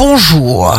bonjour.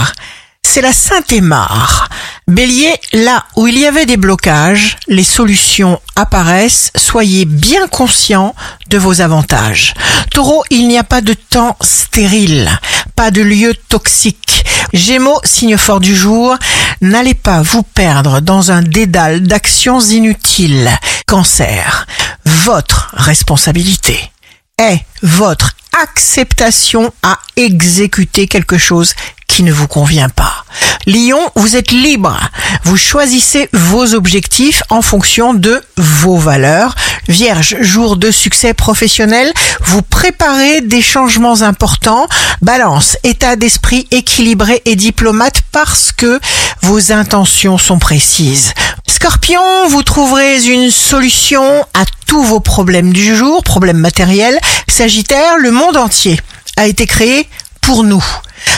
C'est la Saint-Aimard. Bélier, là où il y avait des blocages, les solutions apparaissent. Soyez bien conscient de vos avantages. Taureau, il n'y a pas de temps stérile, pas de lieu toxique. Gémeaux, signe fort du jour, n'allez pas vous perdre dans un dédale d'actions inutiles. Cancer, votre responsabilité est votre acceptation à exécuter quelque chose qui ne vous convient pas. Lion, vous êtes libre. Vous choisissez vos objectifs en fonction de vos valeurs. Vierge, jour de succès professionnel, vous préparez des changements importants. Balance, état d'esprit équilibré et diplomate parce que vos intentions sont précises. Scorpion, vous trouverez une solution à tous vos problèmes du jour, problèmes matériels. Sagittaire, le monde entier a été créé pour nous.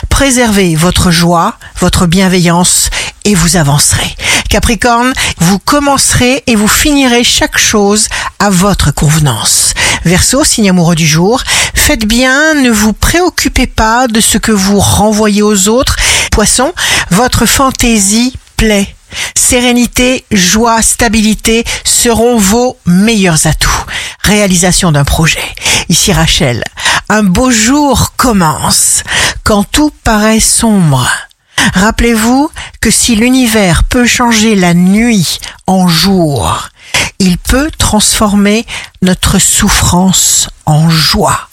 Préservez votre joie, votre bienveillance et vous avancerez. Capricorne, vous commencerez et vous finirez chaque chose à votre convenance. Verseau, signe amoureux du jour, faites bien, ne vous préoccupez pas de ce que vous renvoyez aux autres. Poisson, votre fantaisie plaît. Sérénité, joie, stabilité seront vos meilleurs atouts. Réalisation d'un projet. Ici Rachel, un beau jour commence quand tout paraît sombre. Rappelez-vous que si l'univers peut changer la nuit en jour, il peut transformer notre souffrance en joie.